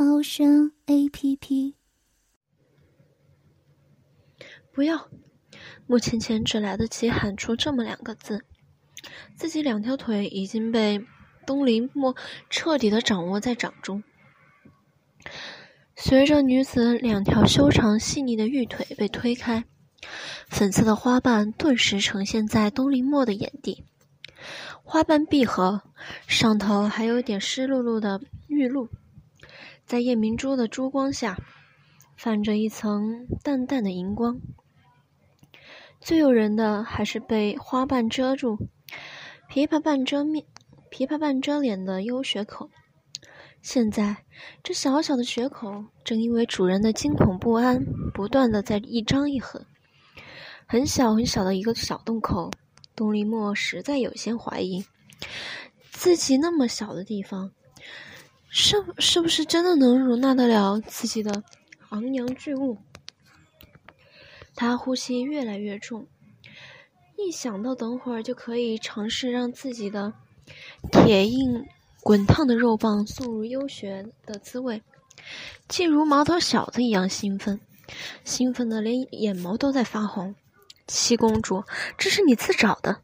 猫声 A P P。不要！穆倩倩只来得及喊出这么两个字，自己两条腿已经被东林墨彻底的掌握在掌中。随着女子两条修长细腻的玉腿被推开，粉色的花瓣顿时呈现在东林墨的眼底。花瓣闭合，上头还有点湿漉漉的玉露，在夜明珠的珠光下，泛着一层淡淡的荧光。最诱人的还是被花瓣遮住，琵琶半遮面，琵琶半遮脸的幽血口。现在，这小小的血口正因为主人的惊恐不安，不断的在一张一合。很小很小的一个小洞口。东林墨实在有些怀疑，自己那么小的地方，是是不是真的能容纳得了自己的昂扬巨物？他呼吸越来越重，一想到等会儿就可以尝试让自己的铁硬滚烫的肉棒送入幽穴的滋味，竟如毛头小子一样兴奋，兴奋的连眼眸都在发红。七公主，这是你自找的。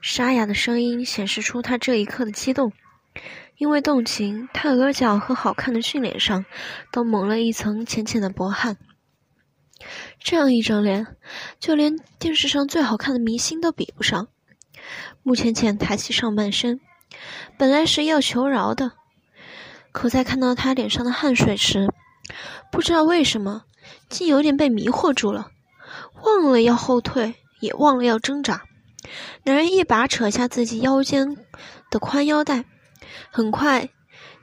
沙哑的声音显示出他这一刻的激动，因为动情，他额角和好看的俊脸上都蒙了一层浅浅的薄汗。这样一张脸，就连电视上最好看的明星都比不上。穆浅浅抬起上半身，本来是要求饶的，可在看到他脸上的汗水时，不知道为什么，竟有点被迷惑住了。忘了要后退，也忘了要挣扎。男人一把扯下自己腰间的宽腰带，很快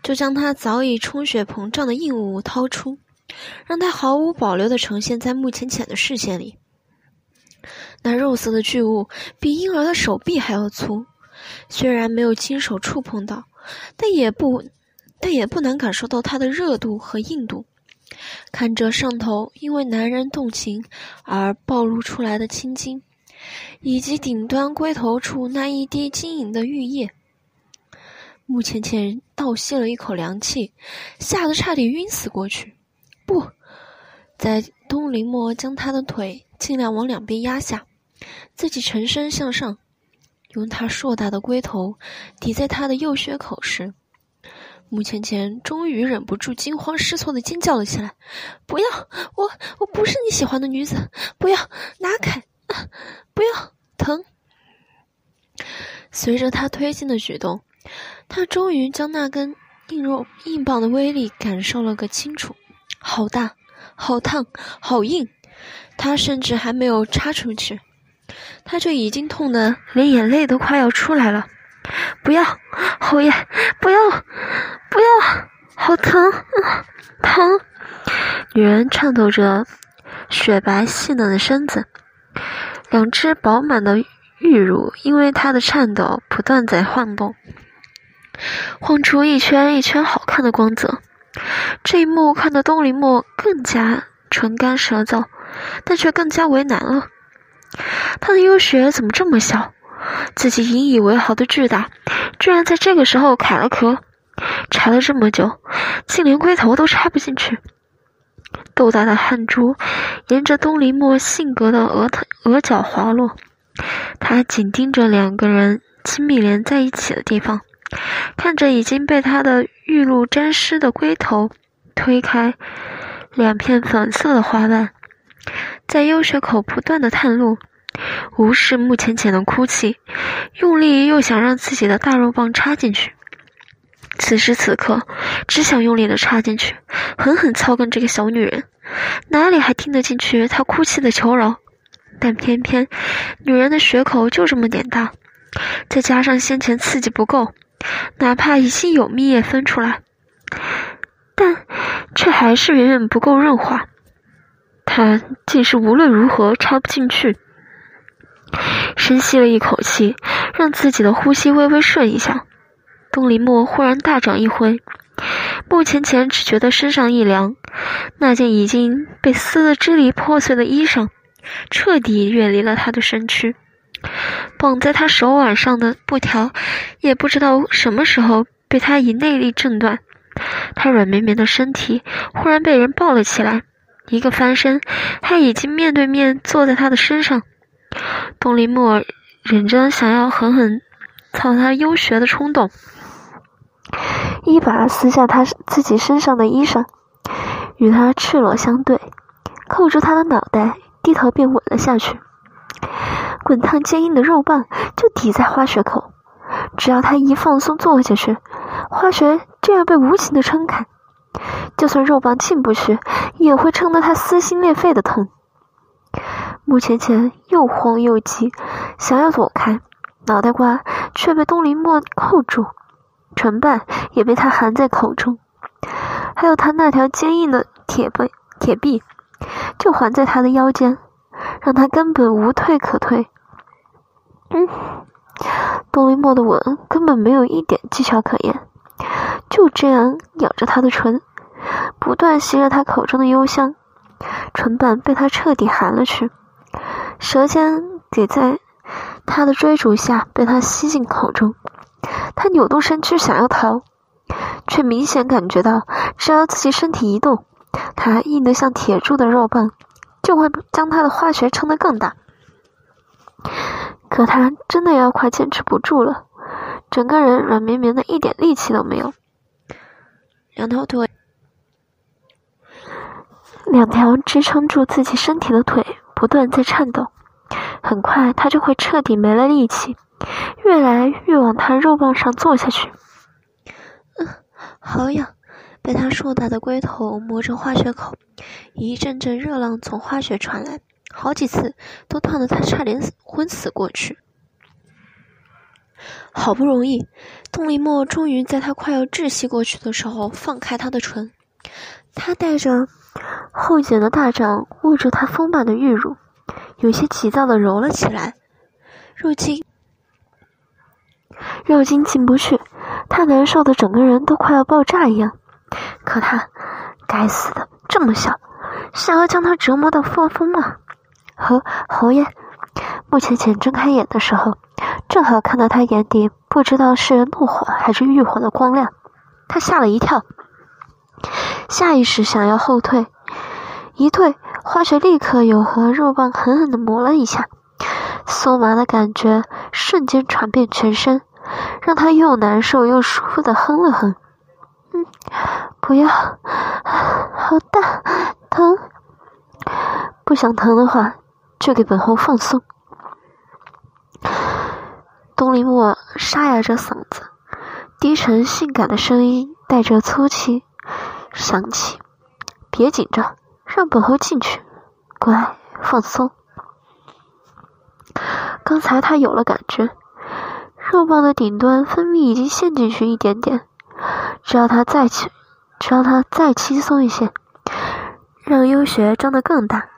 就将他早已充血膨胀的硬物掏出，让他毫无保留地呈现在穆浅浅的视线里。那肉色的巨物比婴儿的手臂还要粗，虽然没有亲手触碰到，但也不，但也不难感受到它的热度和硬度。看着上头因为男人动情而暴露出来的青筋，以及顶端龟头处那一滴晶莹的玉液，穆浅浅倒吸了一口凉气，吓得差点晕死过去。不在东林墨将他的腿尽量往两边压下，自己沉身向上，用他硕大的龟头抵在他的右血口时。穆浅浅终于忍不住惊慌失措的尖叫了起来：“不要！我我不是你喜欢的女子！不要拿开！啊不要疼！”随着他推进的举动，他终于将那根硬肉硬棒的威力感受了个清楚。好大，好烫，好硬！他甚至还没有插出去，他就已经痛得连眼泪都快要出来了。不要，侯爷，不要，不要，好疼，疼！女人颤抖着雪白细嫩的身子，两只饱满的玉乳因为她的颤抖不断在晃动，晃出一圈一圈好看的光泽。这一幕看得东林墨更加唇干舌燥，但却更加为难了。他的幽穴怎么这么小？自己引以为豪的巨大，居然在这个时候卡了壳，查了这么久，竟连龟头都插不进去。豆大的汗珠沿着东林墨性格的额头额角滑落，他紧盯着两个人亲密连在一起的地方，看着已经被他的玉露沾湿的龟头推开两片粉色的花瓣，在幽穴口不断的探路。无视穆浅浅的哭泣，用力又想让自己的大肉棒插进去。此时此刻，只想用力的插进去，狠狠操干这个小女人，哪里还听得进去她哭泣的求饶？但偏偏女人的血口就这么点大，再加上先前刺激不够，哪怕已经有蜜液分出来，但却还是远远不够润滑。他竟是无论如何插不进去。深吸了一口气，让自己的呼吸微微顺一下。东林墨忽然大掌一挥，穆浅浅只觉得身上一凉，那件已经被撕得支离破碎的衣裳，彻底远离了他的身躯。绑在他手腕上的布条，也不知道什么时候被他以内力震断。他软绵绵的身体忽然被人抱了起来，一个翻身，他已经面对面坐在他的身上。东林墨忍着想要狠狠操他幽穴的冲动，一把撕下他自己身上的衣裳，与他赤裸相对，扣住他的脑袋，低头便吻了下去。滚烫坚硬的肉棒就抵在花穴口，只要他一放松坐下去，花穴就要被无情的撑开。就算肉棒进不去，也会撑得他撕心裂肺的疼。穆浅浅又慌又急，想要躲开，脑袋瓜却被东林墨扣住，唇瓣也被他含在口中，还有他那条坚硬的铁背铁臂，就环在他的腰间，让他根本无退可退。嗯，东林墨的吻根本没有一点技巧可言，就这样咬着他的唇，不断吸着他口中的幽香，唇瓣被他彻底含了去。舌尖给在他的追逐下被他吸进口中，他扭动身躯想要逃，却明显感觉到，只要自己身体一动，他硬得像铁柱的肉棒就会将他的化学撑得更大。可他真的要快坚持不住了，整个人软绵绵的，一点力气都没有，两条腿，两条支撑住自己身体的腿。不断在颤抖，很快他就会彻底没了力气，越来越往他肉棒上坐下去。嗯，好痒！被他硕大的龟头磨着花穴口，一阵阵热浪从花穴传来，好几次都烫得他差点昏死过去。好不容易，东林墨终于在他快要窒息过去的时候放开他的唇，他带着。后茧的大掌握住他丰满的玉乳，有些急躁的揉了起来。肉筋，肉筋进不去，他难受的整个人都快要爆炸一样。可他，该死的，这么小，想要将他折磨到发疯吗？侯侯爷，穆浅浅睁开眼的时候，正好看到他眼底不知道是怒火还是欲火的光亮，他吓了一跳。下意识想要后退，一退，花雪立刻有和肉棒狠狠的磨了一下，酥麻的感觉瞬间传遍全身，让他又难受又舒服的哼了哼。嗯，不要，好大，疼。不想疼的话，就给本后放松。东林墨沙哑着嗓子，低沉性感的声音带着粗气。响起，别紧张，让本侯进去，乖，放松。刚才他有了感觉，肉棒的顶端分泌已经陷进去一点点，只要他再轻，只要他再轻松一些，让幽穴张得更大，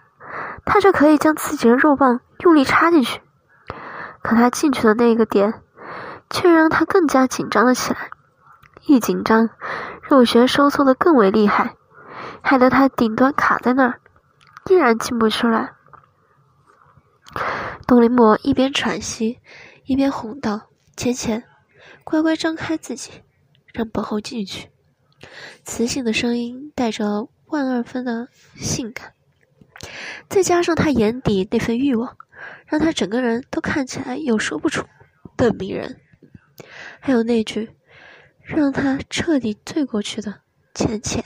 他就可以将自己的肉棒用力插进去。可他进去的那个点，却让他更加紧张了起来，一紧张。肉穴收缩的更为厉害，害得他顶端卡在那儿，依然进不出来。东林墨一边喘息，一边哄道：“浅浅，乖乖张开自己，让本后进去。”磁性的声音带着万二分的性感，再加上他眼底那份欲望，让他整个人都看起来有说不出的迷人。还有那句。让他彻底醉过去的浅浅，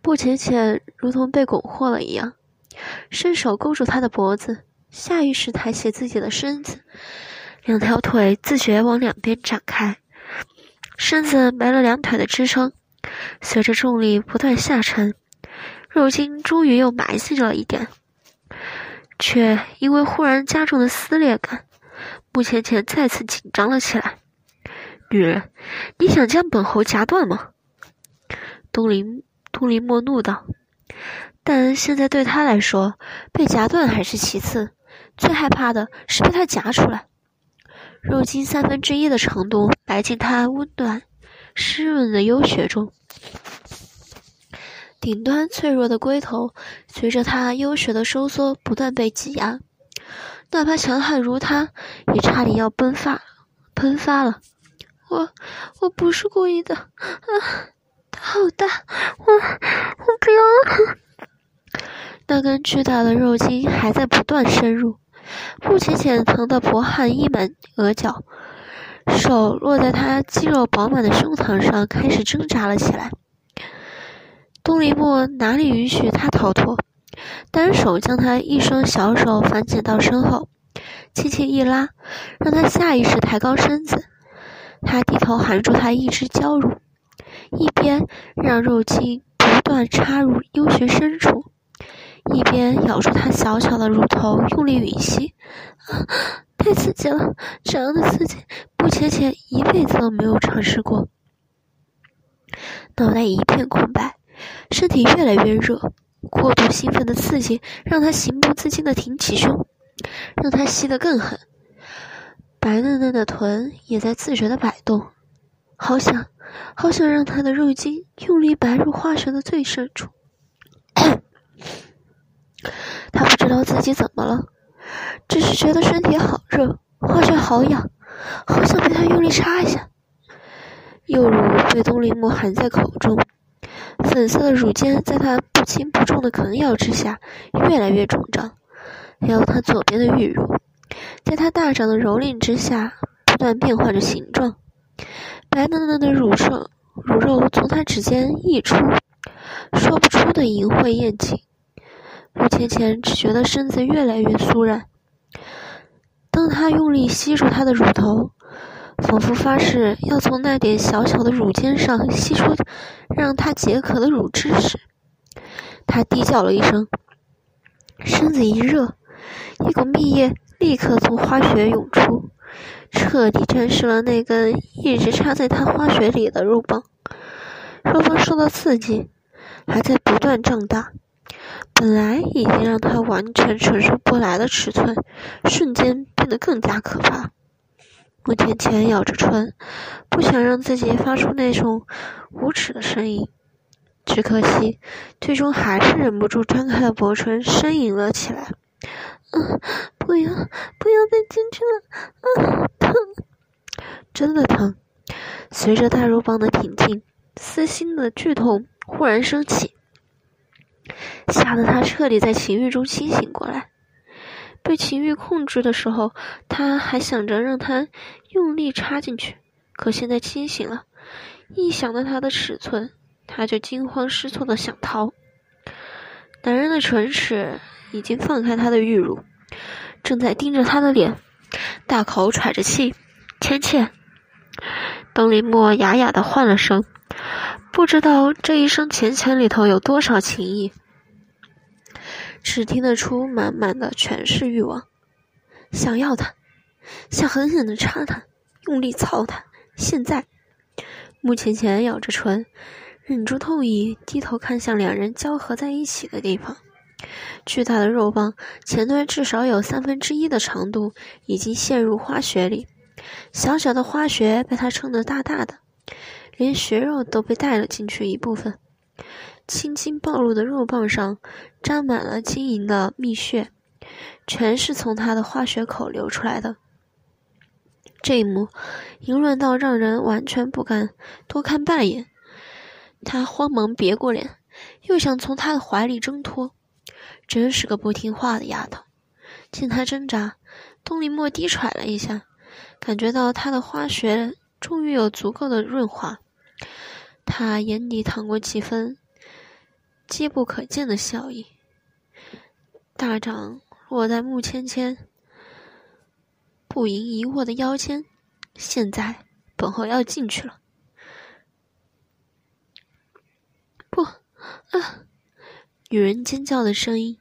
不浅浅如同被蛊惑了一样，伸手勾住他的脖子，下意识抬起自己的身子，两条腿自觉往两边展开，身子没了两腿的支撑，随着重力不断下沉，肉筋终于又埋进了一点，却因为忽然加重的撕裂感，穆浅浅再次紧张了起来。女人，你想将本侯夹断吗？东林东林莫怒道：“但现在对他来说，被夹断还是其次，最害怕的是被他夹出来。肉筋三分之一的长度埋进他温暖、湿润的幽穴中，顶端脆弱的龟头随着他幽穴的收缩不断被挤压。”哪怕强悍如他，也差点要喷发，喷发了。我我不是故意的，啊，它好大，我我不要。那根巨大的肉筋还在不断深入，不浅浅疼得薄汗溢满额角，手落在他肌肉饱满的胸膛上，开始挣扎了起来。东篱墨哪里允许他逃脱？单手将他一双小手反剪到身后，轻轻一拉，让他下意识抬高身子。他低头含住他一只娇乳，一边让肉茎不断插入幽穴深处，一边咬住他小小的乳头，用力吮吸。啊，太刺激了！这样的刺激，穆浅浅一辈子都没有尝试过。脑袋一片空白，身体越来越热。过度兴奋的刺激让他情不自禁地挺起胸，让他吸得更狠。白嫩嫩的臀也在自觉地摆动，好想，好想让他的肉筋用力拔入花穴的最深处。他不知道自己怎么了，只是觉得身体好热，花穴好痒，好想被他用力插一下。幼乳被东林木含在口中。粉色的乳尖在他不轻不重的啃咬之下，越来越肿胀。还有他左边的玉乳，在他大掌的蹂躏之下，不断变换着形状。白嫩嫩的乳肉，乳肉从他指尖溢出，说不出的淫秽艳情。陆浅浅只觉得身子越来越酥软。当他用力吸住她的乳头。仿佛发誓要从那点小小的乳尖上吸出让他解渴的乳汁时，他低叫了一声，身子一热，一股蜜液立刻从花穴涌出，彻底沾湿了那根一直插在他花穴里的肉棒。肉棒受到刺激，还在不断胀大，本来已经让他完全承受不来的尺寸，瞬间变得更加可怕。穆浅浅咬着唇，不想让自己发出那种无耻的声音。只可惜，最终还是忍不住张开了薄唇，呻吟了起来：“嗯，不要，不要再进去了，啊，疼，真的疼！”随着大肉棒的挺进，撕心的剧痛忽然升起，吓得他彻底在情欲中清醒过来。被情欲控制的时候，他还想着让他用力插进去，可现在清醒了，一想到他的尺寸，他就惊慌失措的想逃。男人的唇齿已经放开他的玉乳，正在盯着他的脸，大口喘着气。浅浅，东林墨哑哑的唤了声，不知道这一声浅浅里头有多少情意。只听得出满满的全是欲望，想要他，想狠狠的插他，用力操他。现在，穆浅浅咬着唇，忍住痛意，低头看向两人交合在一起的地方。巨大的肉棒前端至少有三分之一的长度已经陷入花穴里，小小的花穴被他撑得大大的，连血肉都被带了进去一部分。青筋暴露的肉棒上沾满了晶莹的蜜血，全是从他的花穴口流出来的。这一幕淫乱到让人完全不敢多看半眼。他慌忙别过脸，又想从他的怀里挣脱。真是个不听话的丫头！见他挣扎，东林墨低喘了一下，感觉到他的花穴终于有足够的润滑，他眼底淌过几分。机不可见的笑意。大掌落在穆芊芊不盈一握的腰间，现在本后要进去了。不，啊！女人尖叫的声音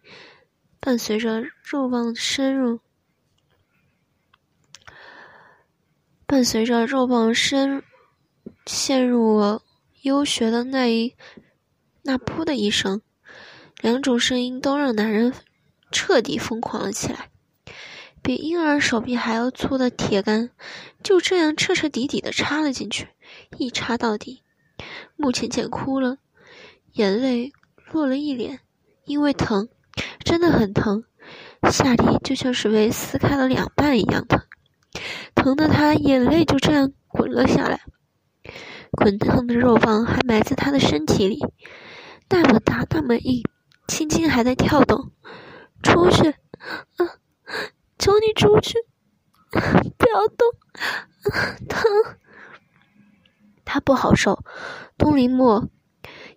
伴随着肉棒深入，伴随着肉棒深陷入幽穴的那一那噗的一声，两种声音都让男人彻底疯狂了起来。比婴儿手臂还要粗的铁杆，就这样彻彻底底的插了进去，一插到底。穆浅浅哭了，眼泪落了一脸，因为疼，真的很疼，下体就像是被撕开了两半一样疼，疼的她眼泪就这样滚了下来。滚烫的肉棒还埋在他的身体里，那么大，那么硬，轻轻还在跳动。出去，啊！求你出去，不要动，疼。他不好受，东林墨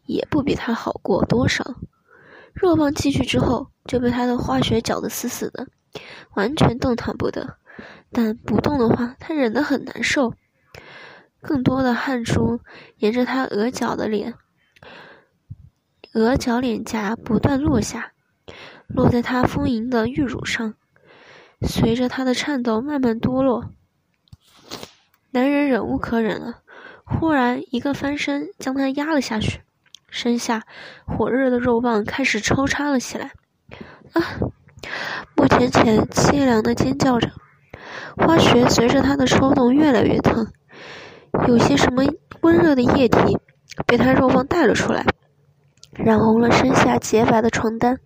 也不比他好过多少。肉棒进去之后，就被他的化学搅得死死的，完全动弹不得。但不动的话，他忍得很难受。更多的汗珠沿着他额角的脸、额角脸颊不断落下，落在他丰盈的玉乳上，随着他的颤抖慢慢脱落。男人忍无可忍了，忽然一个翻身将他压了下去，身下火热的肉棒开始抽插了起来。啊！穆浅浅凄凉的尖叫着，花穴随着他的抽动越来越疼。有些什么温热的液体被他肉棒带了出来，染红了身下洁白的床单。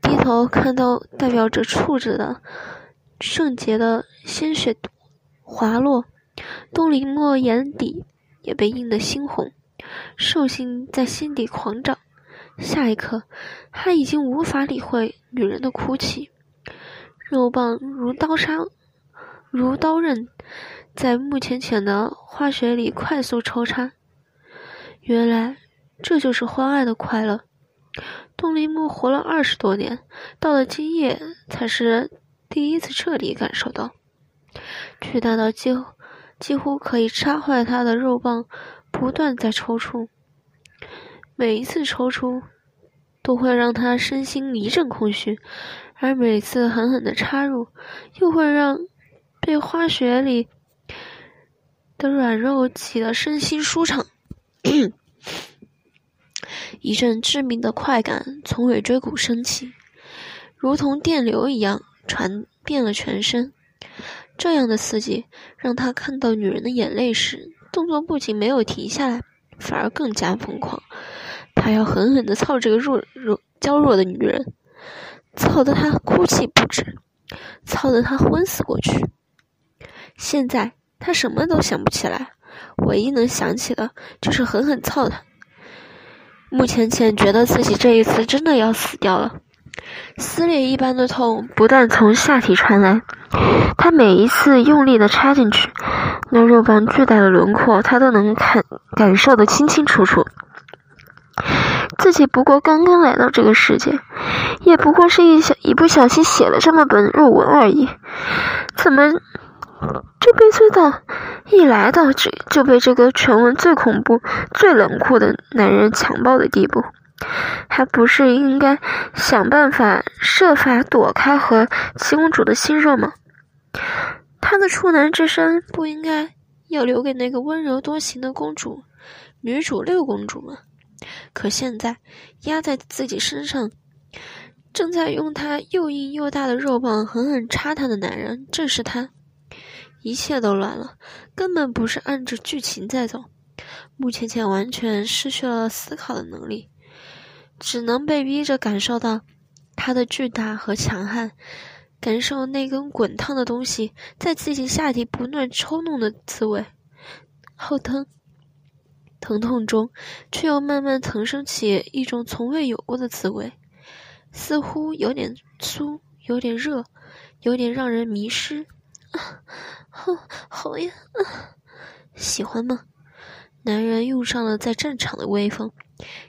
低头看到代表着处子的圣洁的鲜血滑落，东林墨眼底也被映得猩红，兽性在心底狂涨。下一刻，他已经无法理会女人的哭泣，肉棒如刀杀，如刀刃。在穆浅浅的化学里快速抽插，原来这就是欢爱的快乐。东林木活了二十多年，到了今夜才是第一次彻底感受到，巨大到几乎几乎可以插坏他的肉棒不断在抽出，每一次抽出都会让他身心一阵空虚，而每次狠狠的插入，又会让被化学里。的软肉挤得身心舒畅，一阵致命的快感从尾椎骨升起，如同电流一样传遍了全身。这样的刺激让他看到女人的眼泪时，动作不仅没有停下来，反而更加疯狂。他要狠狠地操这个弱弱娇弱的女人，操得她哭泣不止，操得她昏死过去。现在。他什么都想不起来，唯一能想起的就是狠狠操他。穆浅浅觉得自己这一次真的要死掉了，撕裂一般的痛不断从下体传来。他每一次用力的插进去，那肉棒巨大的轮廓，他都能看感受的清清楚楚。自己不过刚刚来到这个世界，也不过是一小一不小心写了这么本肉文而已，怎么？这悲催到，一来到这就被这个全文最恐怖、最冷酷的男人强暴的地步，还不是应该想办法设法躲开和七公主的心热吗？他的处男之身不应该要留给那个温柔多情的公主、女主六公主吗？可现在压在自己身上，正在用他又硬又大的肉棒狠狠插他的男人，正是他。一切都乱了，根本不是按着剧情在走。穆浅浅完全失去了思考的能力，只能被逼着感受到他的巨大和强悍，感受那根滚烫的东西在自己下体不断抽弄的滋味。好疼，疼痛中却又慢慢腾升起一种从未有过的滋味，似乎有点酥，有点热，有点让人迷失。好，好呀，喜欢吗？男人用上了在战场的威风，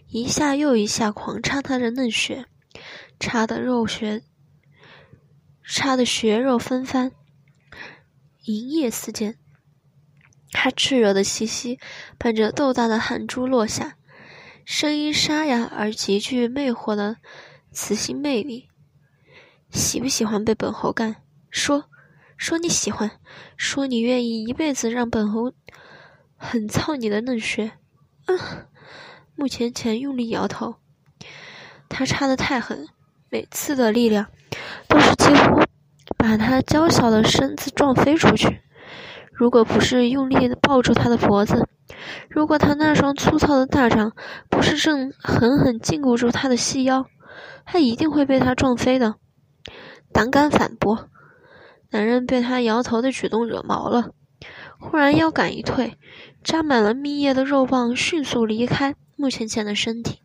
一下又一下狂插他的嫩血，插的肉血，插的血肉纷翻，银液四溅。他炽热的气息伴着豆大的汗珠落下，声音沙哑而极具魅惑的磁性魅力。喜不喜欢被本侯干？说。说你喜欢，说你愿意一辈子让本侯狠操你的嫩穴。嗯，穆浅浅用力摇头，他插的太狠，每次的力量都是几乎把他娇小的身子撞飞出去。如果不是用力的抱住他的脖子，如果他那双粗糙的大掌不是正狠狠禁锢住他的细腰，他一定会被他撞飞的。胆敢反驳，男人被他摇头的举动惹毛了，忽然腰杆一退，扎满了蜜液的肉棒迅速离开穆浅浅的身体。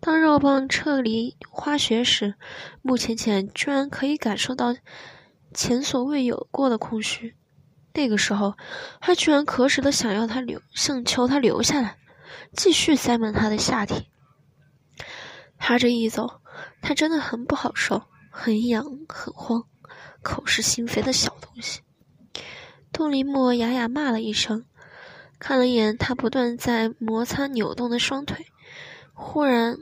当肉棒撤离花穴时，穆浅浅居然可以感受到前所未有过的空虚。那个时候，他居然可使的想要他留，想求他留下来，继续塞满他的下体。他这一走，他真的很不好受，很痒，很慌，口是心非的小东西。杜林墨哑哑骂了一声，看了一眼他不断在摩擦扭动的双腿，忽然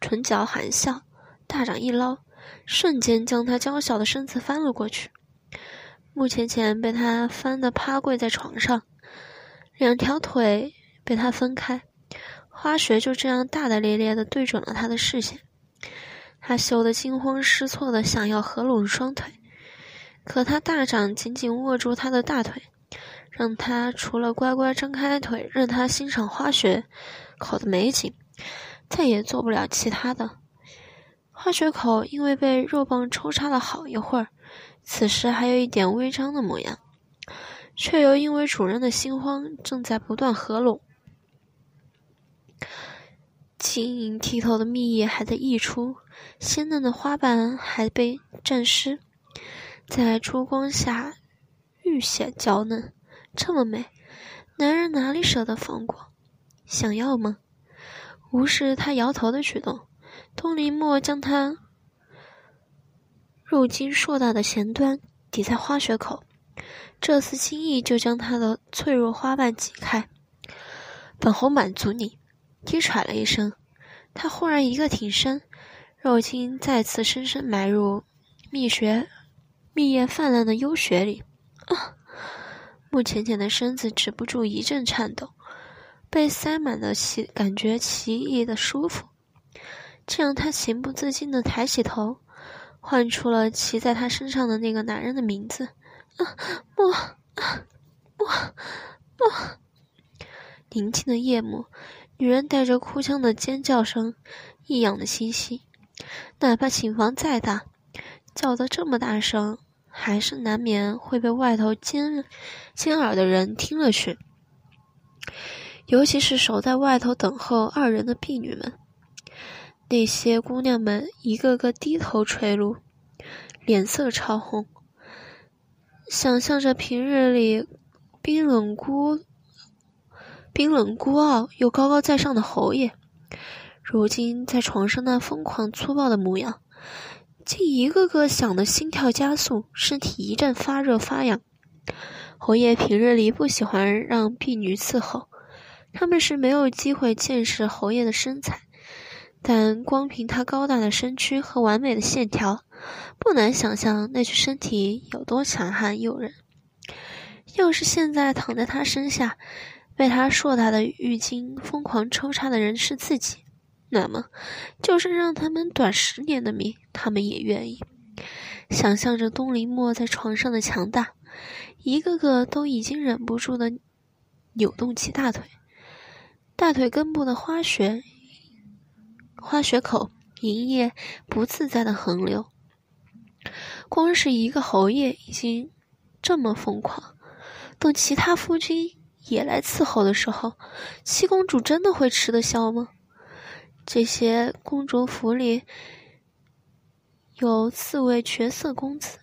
唇角含笑，大掌一捞，瞬间将他娇小的身子翻了过去。穆浅浅被他翻得趴跪在床上，两条腿被他分开，花穴就这样大大咧咧地对准了他的视线。他羞得惊慌失措的想要合拢双腿，可他大掌紧紧握住他的大腿，让他除了乖乖张开腿任他欣赏花穴口的美景，再也做不了其他的。花穴口因为被肉棒抽插了好一会儿。此时还有一点微张的模样，却又因为主人的心慌，正在不断合拢。晶莹剔透的蜜液还在溢出，鲜嫩的花瓣还被沾湿，在烛光下愈显娇嫩。这么美，男人哪里舍得放过？想要吗？无视他摇头的举动，东林墨将他。肉筋硕大的前端抵在花穴口，这次轻易就将他的脆弱花瓣挤开。本侯满足你，低喘了一声，他忽然一个挺身，肉筋再次深深埋入蜜穴，蜜液泛滥的幽穴里。啊！穆浅浅的身子止不住一阵颤抖，被塞满的奇感觉奇异的舒服，这让他情不自禁的抬起头。唤出了骑在他身上的那个男人的名字，啊，莫，莫，莫。宁静的夜幕，女人带着哭腔的尖叫声，异样的清晰。哪怕寝房再大，叫得这么大声，还是难免会被外头尖尖耳的人听了去。尤其是守在外头等候二人的婢女们。那些姑娘们一个个低头垂露，脸色潮红，想象着平日里冰冷孤、冰冷孤傲又高高在上的侯爷，如今在床上那疯狂粗暴的模样，竟一个个想得心跳加速，身体一阵发热发痒。侯爷平日里不喜欢让婢女伺候，他们是没有机会见识侯爷的身材。但光凭他高大的身躯和完美的线条，不难想象那具身体有多强悍诱人。要是现在躺在他身下，被他硕大的浴巾疯狂抽插的人是自己，那么就是让他们短十年的命，他们也愿意。想象着东林墨在床上的强大，一个个都已经忍不住的扭动起大腿，大腿根部的花穴。花穴口银液不自在的横流，光是一个侯爷已经这么疯狂，等其他夫君也来伺候的时候，七公主真的会吃得消吗？这些公主府里有四位绝色公子，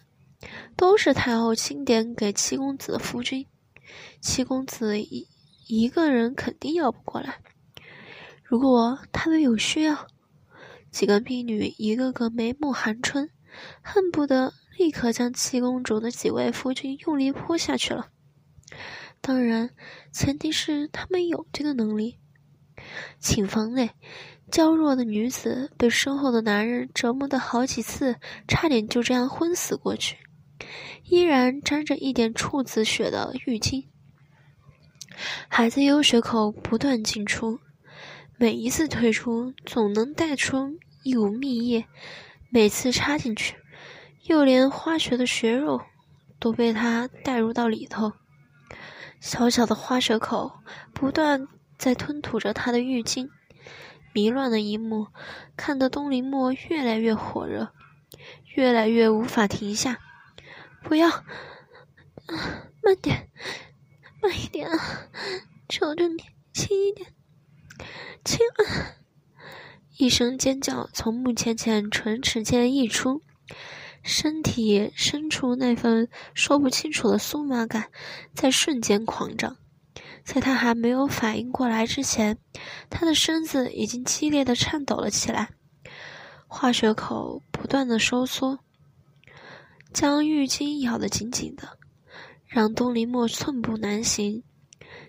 都是太后钦点给七公子的夫君，七公子一一个人肯定要不过来。如果他们有需要，几个婢女一个个眉目含春，恨不得立刻将七公主的几位夫君用力扑下去了。当然，前提是他们有这个能力。寝房内，娇弱的女子被身后的男人折磨的好几次，差点就这样昏死过去，依然沾着一点处子血的浴巾。还在 U 穴口不断进出，每一次退出总能带出一股蜜液，每次插进去，又连花穴的穴肉都被他带入到里头。小小的花舌口不断在吞吐着他的浴巾，迷乱的一幕看得东林墨越来越火热，越来越无法停下。不要，啊慢点。慢一点啊！求求你，轻一点，轻！一声尖叫从穆浅浅唇齿间溢出，身体深处那份说不清楚的酥麻感在瞬间狂涨。在他还没有反应过来之前，他的身子已经激烈的颤抖了起来，化学口不断的收缩，将浴巾咬得紧紧的。让东林墨寸步难行，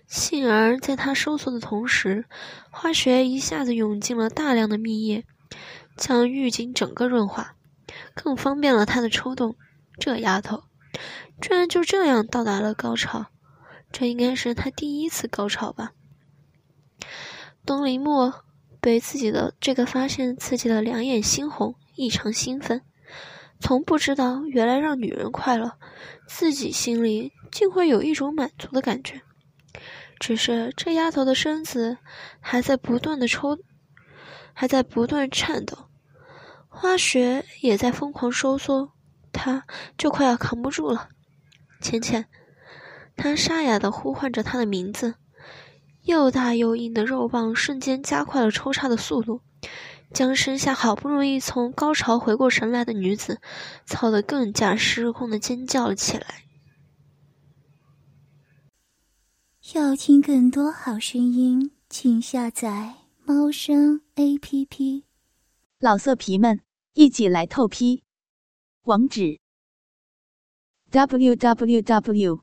幸而在他收缩的同时，化学一下子涌进了大量的蜜液，将浴巾整个润滑，更方便了他的抽动。这丫头，居然就这样到达了高潮，这应该是他第一次高潮吧？东林墨被自己的这个发现刺激得两眼猩红，异常兴奋。从不知道，原来让女人快乐，自己心里竟会有一种满足的感觉。只是这丫头的身子还在不断的抽，还在不断颤抖，花穴也在疯狂收缩，她就快要扛不住了。浅浅，他沙哑的呼唤着她的名字，又大又硬的肉棒瞬间加快了抽插的速度。将身下好不容易从高潮回过神来的女子操得更加失控的尖叫了起来。要听更多好声音，请下载猫声 A P P。老色皮们，一起来透批！网址：w w w.